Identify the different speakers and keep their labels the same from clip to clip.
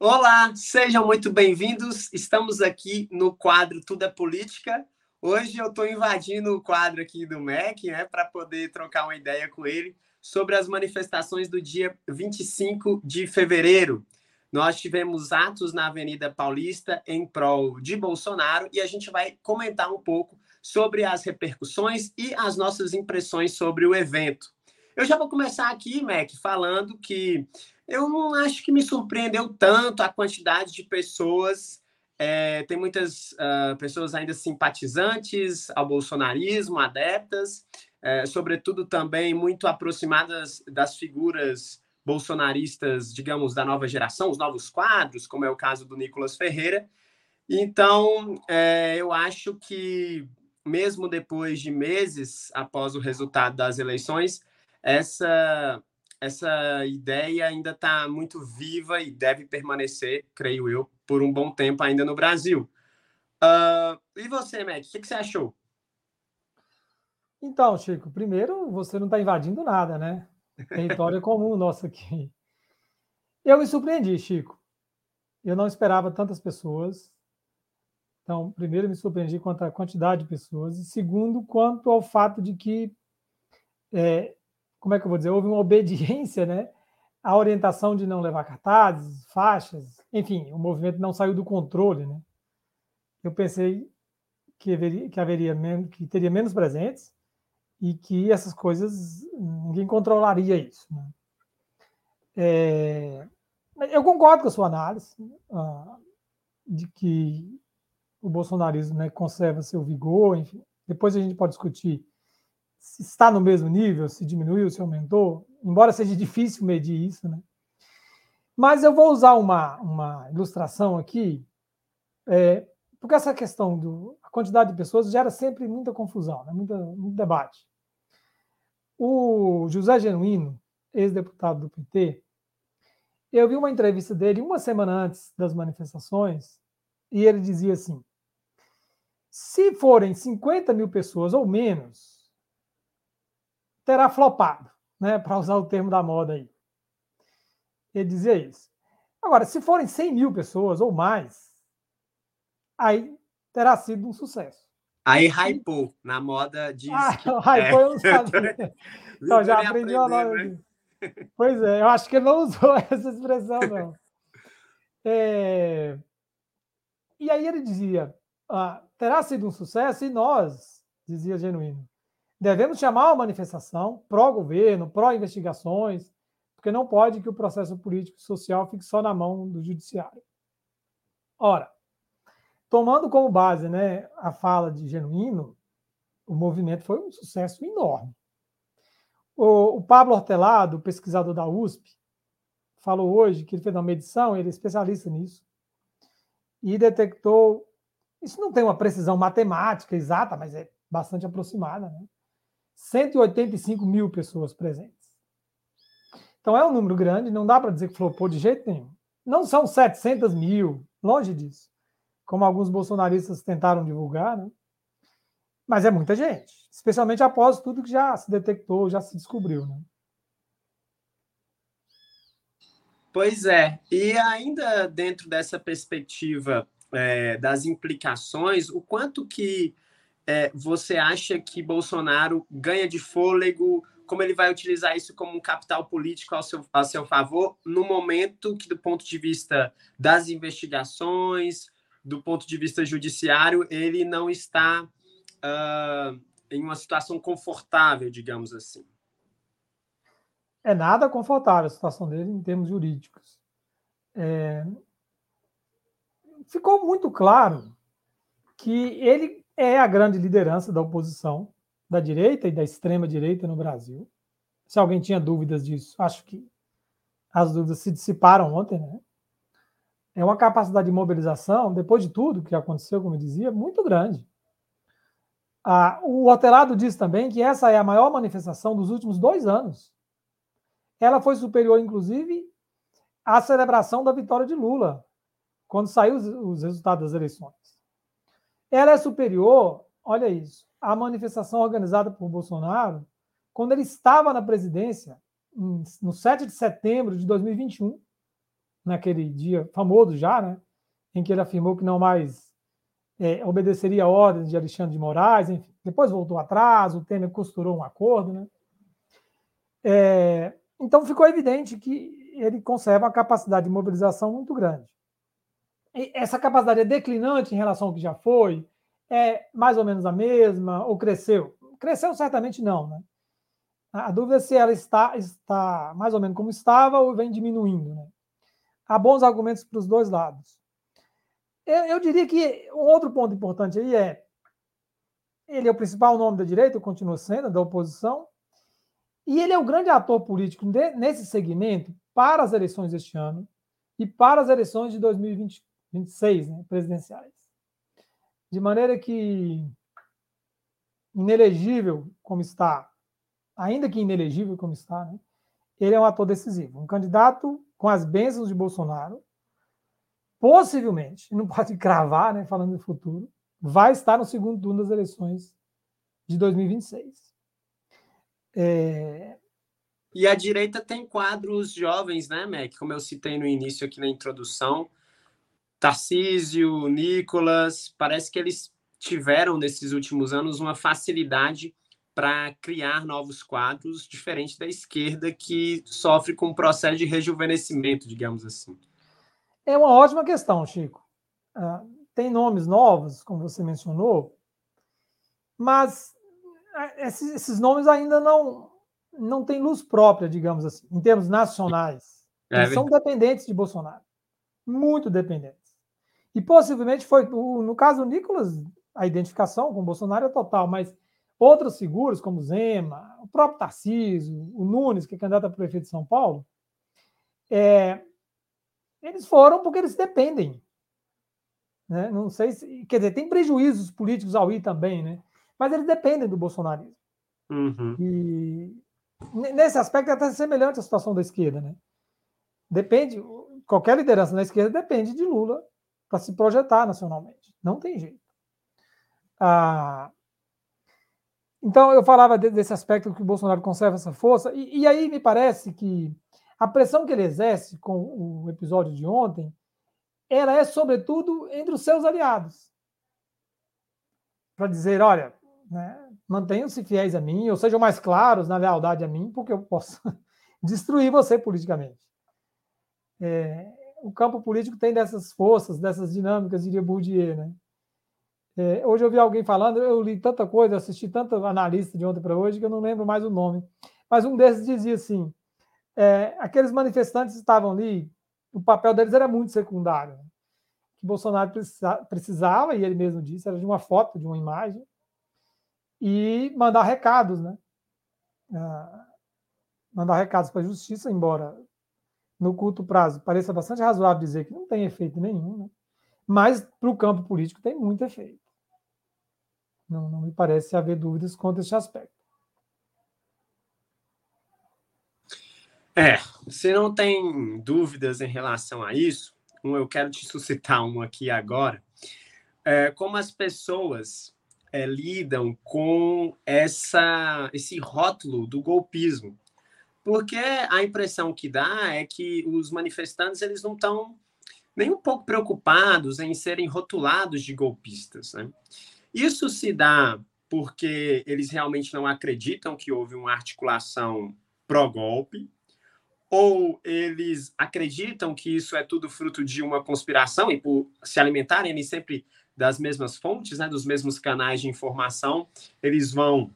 Speaker 1: Olá, sejam muito bem-vindos. Estamos aqui no quadro Tudo é Política. Hoje eu estou invadindo o quadro aqui do MEC, né, para poder trocar uma ideia com ele sobre as manifestações do dia 25 de fevereiro. Nós tivemos atos na Avenida Paulista em prol de Bolsonaro e a gente vai comentar um pouco sobre as repercussões e as nossas impressões sobre o evento. Eu já vou começar aqui, Mac, falando que eu não acho que me surpreendeu tanto a quantidade de pessoas. É, tem muitas uh, pessoas ainda simpatizantes ao bolsonarismo, adeptas, é, sobretudo também muito aproximadas das figuras bolsonaristas, digamos, da nova geração, os novos quadros, como é o caso do Nicolas Ferreira. Então, é, eu acho que, mesmo depois de meses após o resultado das eleições, essa essa ideia ainda está muito viva e deve permanecer, creio eu, por um bom tempo ainda no Brasil. Uh, e você, Matt, o que, que, você achou?
Speaker 2: Então, Chico, primeiro, você não está invadindo nada, né? Território comum nosso aqui. Eu me surpreendi, Chico. Eu não esperava tantas pessoas. Então, primeiro, me surpreendi quanto à quantidade de pessoas. E segundo, quanto ao fato de que é, como é que eu vou dizer, houve uma obediência, né? A orientação de não levar cartazes, faixas, enfim, o movimento não saiu do controle, né? Eu pensei que haveria, que haveria menos, que teria menos presentes e que essas coisas ninguém controlaria isso. Né? É, eu concordo com a sua análise uh, de que o bolsonarismo né, conserva seu vigor, enfim. Depois a gente pode discutir se está no mesmo nível, se diminuiu, se aumentou, embora seja difícil medir isso, né? Mas eu vou usar uma, uma ilustração aqui, é, porque essa questão da quantidade de pessoas gera sempre muita confusão, né? Muita, muito debate. O José Genuíno, ex-deputado do PT, eu vi uma entrevista dele uma semana antes das manifestações, e ele dizia assim: se forem 50 mil pessoas ou menos, terá flopado, né, para usar o termo da moda aí. Ele dizia isso. Agora, se forem 100 mil pessoas ou mais, aí terá sido um sucesso.
Speaker 1: Aí hypou, na moda diz.
Speaker 2: Ah, que... hypou eu não sabia. então, já aprendi uma nova. Né? Pois é, eu acho que ele não usou essa expressão, não. É... E aí ele dizia: ah, terá sido um sucesso e nós, dizia Genuíno, Devemos chamar uma manifestação pró-governo, pró-investigações, porque não pode que o processo político e social fique só na mão do judiciário. Ora, tomando como base né, a fala de Genuíno, o movimento foi um sucesso enorme. O, o Pablo Hortelado, pesquisador da USP, falou hoje que ele fez uma medição, ele é especialista nisso, e detectou. Isso não tem uma precisão matemática exata, mas é bastante aproximada, né? 185 mil pessoas presentes. Então é um número grande, não dá para dizer que flopou de jeito nenhum. Não são 700 mil, longe disso, como alguns bolsonaristas tentaram divulgar, né? mas é muita gente, especialmente após tudo que já se detectou, já se descobriu. Né?
Speaker 1: Pois é, e ainda dentro dessa perspectiva é, das implicações, o quanto que é, você acha que Bolsonaro ganha de fôlego? Como ele vai utilizar isso como um capital político ao seu, ao seu favor, no momento que, do ponto de vista das investigações, do ponto de vista judiciário, ele não está uh, em uma situação confortável, digamos assim?
Speaker 2: É nada confortável a situação dele em termos jurídicos. É... Ficou muito claro que ele é a grande liderança da oposição, da direita e da extrema-direita no Brasil. Se alguém tinha dúvidas disso, acho que as dúvidas se dissiparam ontem, né? É uma capacidade de mobilização, depois de tudo que aconteceu, como eu dizia, muito grande. Ah, o Otelado diz também que essa é a maior manifestação dos últimos dois anos. Ela foi superior, inclusive, à celebração da vitória de Lula, quando saiu os, os resultados das eleições. Ela é superior, olha isso, à manifestação organizada por Bolsonaro quando ele estava na presidência, no 7 de setembro de 2021, naquele dia famoso já, né, em que ele afirmou que não mais é, obedeceria a ordens de Alexandre de Moraes, enfim. Depois voltou atrás, o Temer costurou um acordo, né? É, então ficou evidente que ele conserva uma capacidade de mobilização muito grande. Essa capacidade é declinante em relação ao que já foi? É mais ou menos a mesma? Ou cresceu? Cresceu certamente não, né? A dúvida é se ela está, está mais ou menos como estava ou vem diminuindo. Né? Há bons argumentos para os dois lados. Eu, eu, diria que um outro ponto importante aí é ele é o principal nome da direita, continua sendo, da oposição, e ele é o grande ator político nesse segmento para as eleições deste ano e para as eleições de 2026, né, presidenciais. De maneira que, inelegível como está ainda que inelegível como está, né, ele é um ator decisivo. Um candidato com as bênçãos de Bolsonaro, possivelmente, não pode cravar, né, falando do futuro, vai estar no segundo turno das eleições de 2026.
Speaker 1: É... E a direita tem quadros jovens, né, Mac? Como eu citei no início aqui na introdução. Tarcísio, Nicolas, parece que eles tiveram nesses últimos anos uma facilidade para criar novos quadros, diferente da esquerda, que sofre com um processo de rejuvenescimento, digamos assim?
Speaker 2: É uma ótima questão, Chico. Uh, tem nomes novos, como você mencionou, mas ah, esses, nomes ainda não, não têm luz própria, digamos assim, em termos nacionais. É, Eles são dependentes de Bolsonaro. Muito dependentes. E possivelmente foi, no caso do Nicolas, a identificação com Bolsonaro é total, mas Outras figuras, como Zema, o próprio Tarcísio, o Nunes, que é candidato a prefeito de São Paulo, é, eles foram porque eles dependem. Né? Não sei se. Quer dizer, tem prejuízos políticos ao ir também, né? Mas eles dependem do bolsonarismo. Uhum. E nesse aspecto é até semelhante à situação da esquerda, né? Depende, qualquer liderança na esquerda depende de Lula para se projetar nacionalmente. Não tem jeito. Ah, então, eu falava desse aspecto que o Bolsonaro conserva essa força, e, e, aí me parece que a pressão que ele exerce com o episódio de ontem, ela é, sobretudo, entre os seus aliados. Para dizer, olha, né, mantenham-se fiéis a mim, ou sejam mais claros na lealdade a mim, porque eu posso destruir você politicamente. É, o campo político tem dessas forças, dessas dinâmicas, diria Bourdieu, né? É, hoje eu vi alguém falando, eu li tanta coisa, assisti tanto analista de ontem para hoje que eu não lembro mais o nome. Mas um desses dizia assim: é, aqueles manifestantes estavam ali, o papel deles era muito secundário. Né? Que Bolsonaro precisava, e ele mesmo disse, era de uma foto, de uma imagem, e mandar recados, né? Ah, mandar recados para a justiça, embora no curto prazo pareça bastante razoável dizer que não tem efeito nenhum, né? mas para o campo político tem muito efeito. Não, não me parece haver dúvidas quanto a esse aspecto.
Speaker 1: É, você não tem dúvidas em relação a isso? Eu quero te suscitar uma aqui agora. É, como as pessoas é, lidam com essa, esse rótulo do golpismo? Porque a impressão que dá é que os manifestantes eles não estão nem um pouco preocupados em serem rotulados de golpistas. Né? Isso se dá porque eles realmente não acreditam que houve uma articulação pró-golpe, ou eles acreditam que isso é tudo fruto de uma conspiração e por se alimentarem eles sempre das mesmas fontes, né, dos mesmos canais de informação, eles vão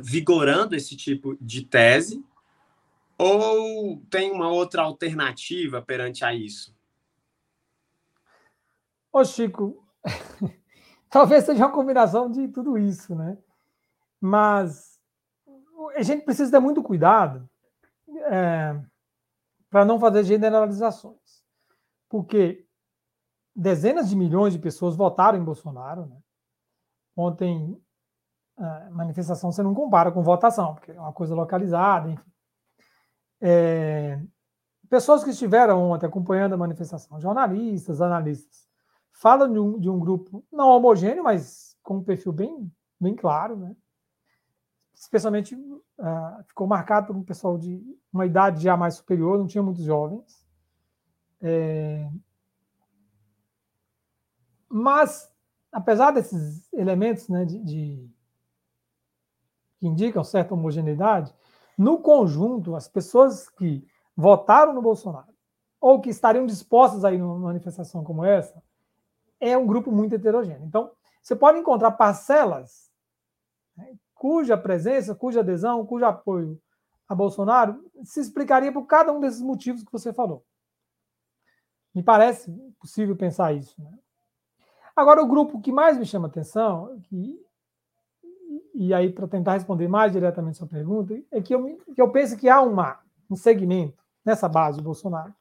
Speaker 1: vigorando esse tipo de tese, ou tem uma outra alternativa perante a isso?
Speaker 2: Ô Chico, Talvez seja uma combinação de tudo isso, né? Mas a gente precisa ter muito cuidado é, para não fazer generalizações. Porque dezenas de milhões de pessoas votaram em Bolsonaro. Né? Ontem, a manifestação você não compara com votação, porque é uma coisa localizada, enfim. É, pessoas que estiveram ontem acompanhando a manifestação, jornalistas, analistas, fala de um, de um grupo não homogêneo, mas com um perfil bem, bem claro, né? especialmente uh, ficou marcado por um pessoal de uma idade já mais superior, não tinha muitos jovens. É... Mas, apesar desses elementos né, de, de, que indicam certa homogeneidade, no conjunto, as pessoas que votaram no Bolsonaro ou que estariam dispostas a ir numa manifestação como essa, é um grupo muito heterogêneo. Então, você pode encontrar parcelas né, cuja presença, cuja adesão, cujo apoio a Bolsonaro se explicaria por cada um desses motivos que você falou. Me parece possível pensar isso. Né? Agora, o grupo que mais me chama atenção, que, e aí para tentar responder mais diretamente sua pergunta, é que eu, que eu penso que há uma, um segmento nessa base do Bolsonaro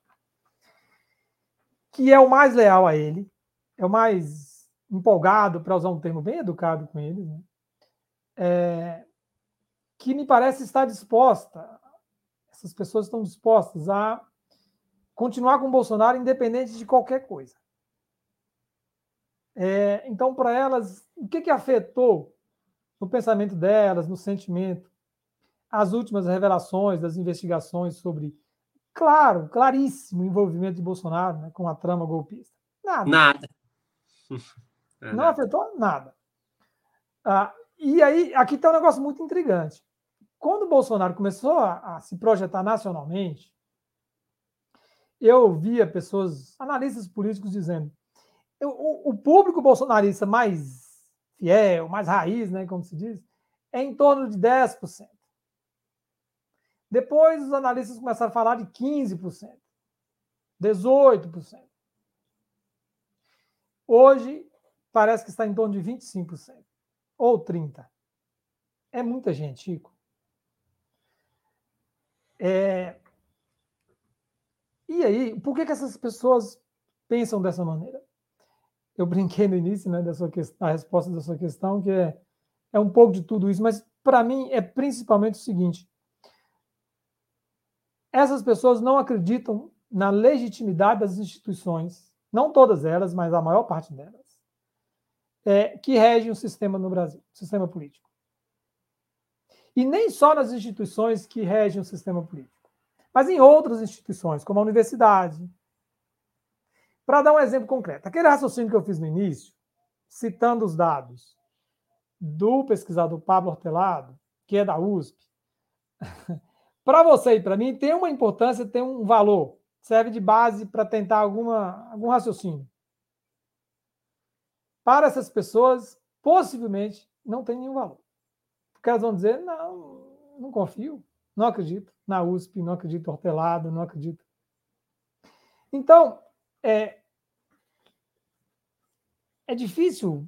Speaker 2: que é o mais leal a ele, é o mais empolgado, para usar um termo bem educado com ele, né? é, que me parece estar disposta, essas pessoas estão dispostas a continuar com o Bolsonaro independente de qualquer coisa. É, então, para elas, o que, que afetou no pensamento delas, no sentimento, as últimas revelações das investigações sobre, claro, claríssimo envolvimento de Bolsonaro né, com a trama golpista?
Speaker 1: Nada. Nada.
Speaker 2: É Não afetou nada. Ah, e aí, aqui está um negócio muito intrigante. Quando o Bolsonaro começou a, a se projetar nacionalmente, eu via pessoas, analistas políticos, dizendo o, o público bolsonarista mais fiel, mais raiz, né, como se diz, é em torno de 10%. Depois os analistas começaram a falar de 15%, 18%. Hoje parece que está em torno de 25% ou 30%. É muita gente, Chico. É... E aí, por que, que essas pessoas pensam dessa maneira? Eu brinquei no início né, da, sua a resposta da sua questão, que é, é um pouco de tudo isso, mas para mim é principalmente o seguinte: essas pessoas não acreditam na legitimidade das instituições, não todas elas, mas a maior parte delas, é, que regem o sistema no Brasil, o sistema político. E nem só nas instituições que regem o sistema político, mas em outras instituições, como a universidade, para dar um exemplo concreto, aquele raciocínio que eu fiz no início, citando os dados do pesquisador Pablo Hortelado, que é da USP, para você e para mim tem uma importância, tem um valor, serve de base para tentar alguma, algum raciocínio. Para essas pessoas, possivelmente não tem nenhum valor. Porque elas vão dizer: não, não confio, não acredito na USP, não acredito Hortelado, não acredito. Então, é, é difícil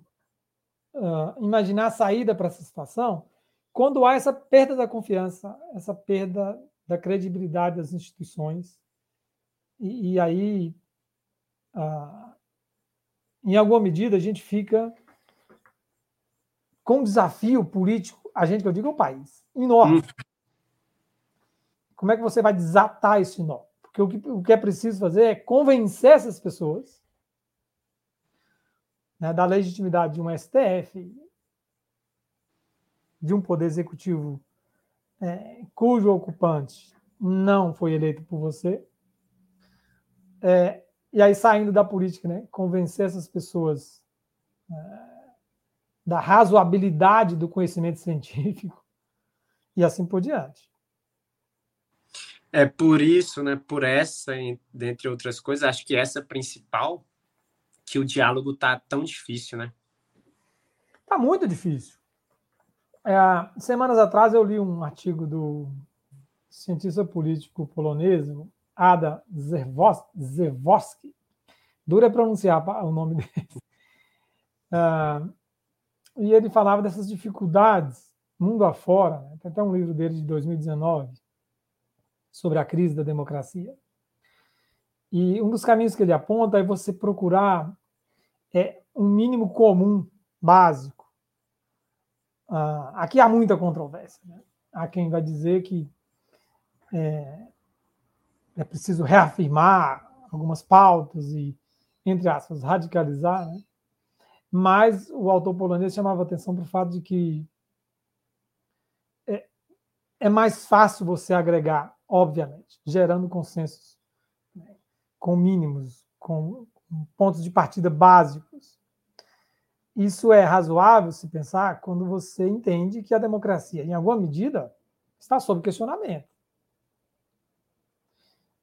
Speaker 2: uh, imaginar a saída para essa situação quando há essa perda da confiança, essa perda da credibilidade das instituições. E, e aí, uh, em alguma medida, a gente fica com um desafio político, a gente que eu digo o país, enorme. Hum. Como é que você vai desatar esse nó? Porque o que, o que é preciso fazer é convencer essas pessoas né, da legitimidade de um STF, de um poder executivo é, cujo ocupante não foi eleito por você, é, e aí saindo da política, né, convencer essas pessoas é, da razoabilidade do conhecimento científico e assim por diante.
Speaker 1: É por isso, né, por essa, dentre outras coisas, acho que essa principal, que o diálogo tá tão difícil, né?
Speaker 2: Tá muito difícil. É, semanas atrás eu li um artigo do cientista político polonês, Ada Zerwowski. Dura pronunciar o nome dele. Uh, e ele falava dessas dificuldades mundo afora. Né? Tem até um livro dele de 2019 sobre a crise da democracia. E um dos caminhos que ele aponta é você procurar é, um mínimo comum básico. Uh, aqui há muita controvérsia. Né? Há quem vai dizer que é, é preciso reafirmar algumas pautas e, entre aspas, radicalizar, né? mas o autor polonês chamava atenção para o fato de que é, é mais fácil você agregar obviamente, gerando consensos. Né? com mínimos, com pontos de partida básicos. Isso é razoável se pensar quando você entende que a democracia, em alguma medida, está sob questionamento.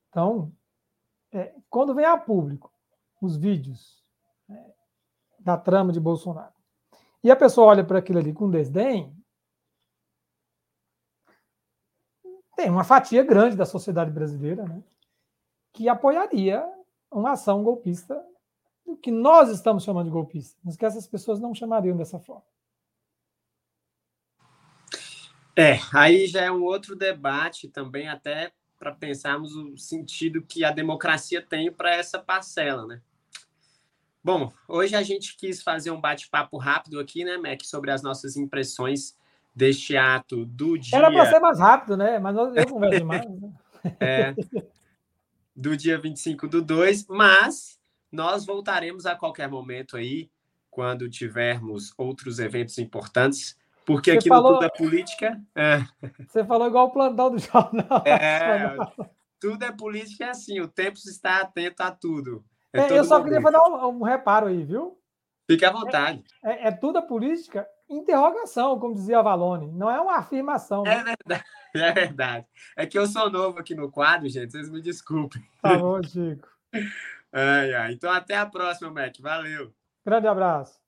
Speaker 2: Então, é, quando vem a público os vídeos é, da trama de Bolsonaro e a pessoa olha para aquilo ali com desdém, tem uma fatia grande da sociedade brasileira né, que apoiaria uma ação golpista o que nós estamos chamando de golpista, mas que essas pessoas não chamariam dessa forma.
Speaker 1: É, aí já é um outro debate também, até para pensarmos o sentido que a democracia tem para essa parcela, né? Bom, hoje a gente quis fazer um bate-papo rápido aqui, né, Mac, sobre as nossas impressões deste ato do dia.
Speaker 2: Era para ser mais rápido, né? Mas eu converso demais. Né?
Speaker 1: É, do dia 25 do 2, mas nós voltaremos a qualquer momento aí, quando tivermos outros eventos importantes, porque Você aqui falou... no Tudo é Política. É...
Speaker 2: Você falou igual o plantão do jornal.
Speaker 1: É, tudo é política é assim, o tempo está atento a tudo.
Speaker 2: É é, eu só momento. queria fazer um, um, reparo aí, viu?
Speaker 1: Fique à vontade.
Speaker 2: É, é, é tudo a política? Interrogação, como dizia Valone. Não é uma afirmação.
Speaker 1: É né? verdade, é verdade. É que eu sou novo aqui no quadro, gente. Vocês me desculpem.
Speaker 2: Tá bom, Chico.
Speaker 1: Ai, ai. Então, até a próxima, Mac. Valeu.
Speaker 2: Grande abraço.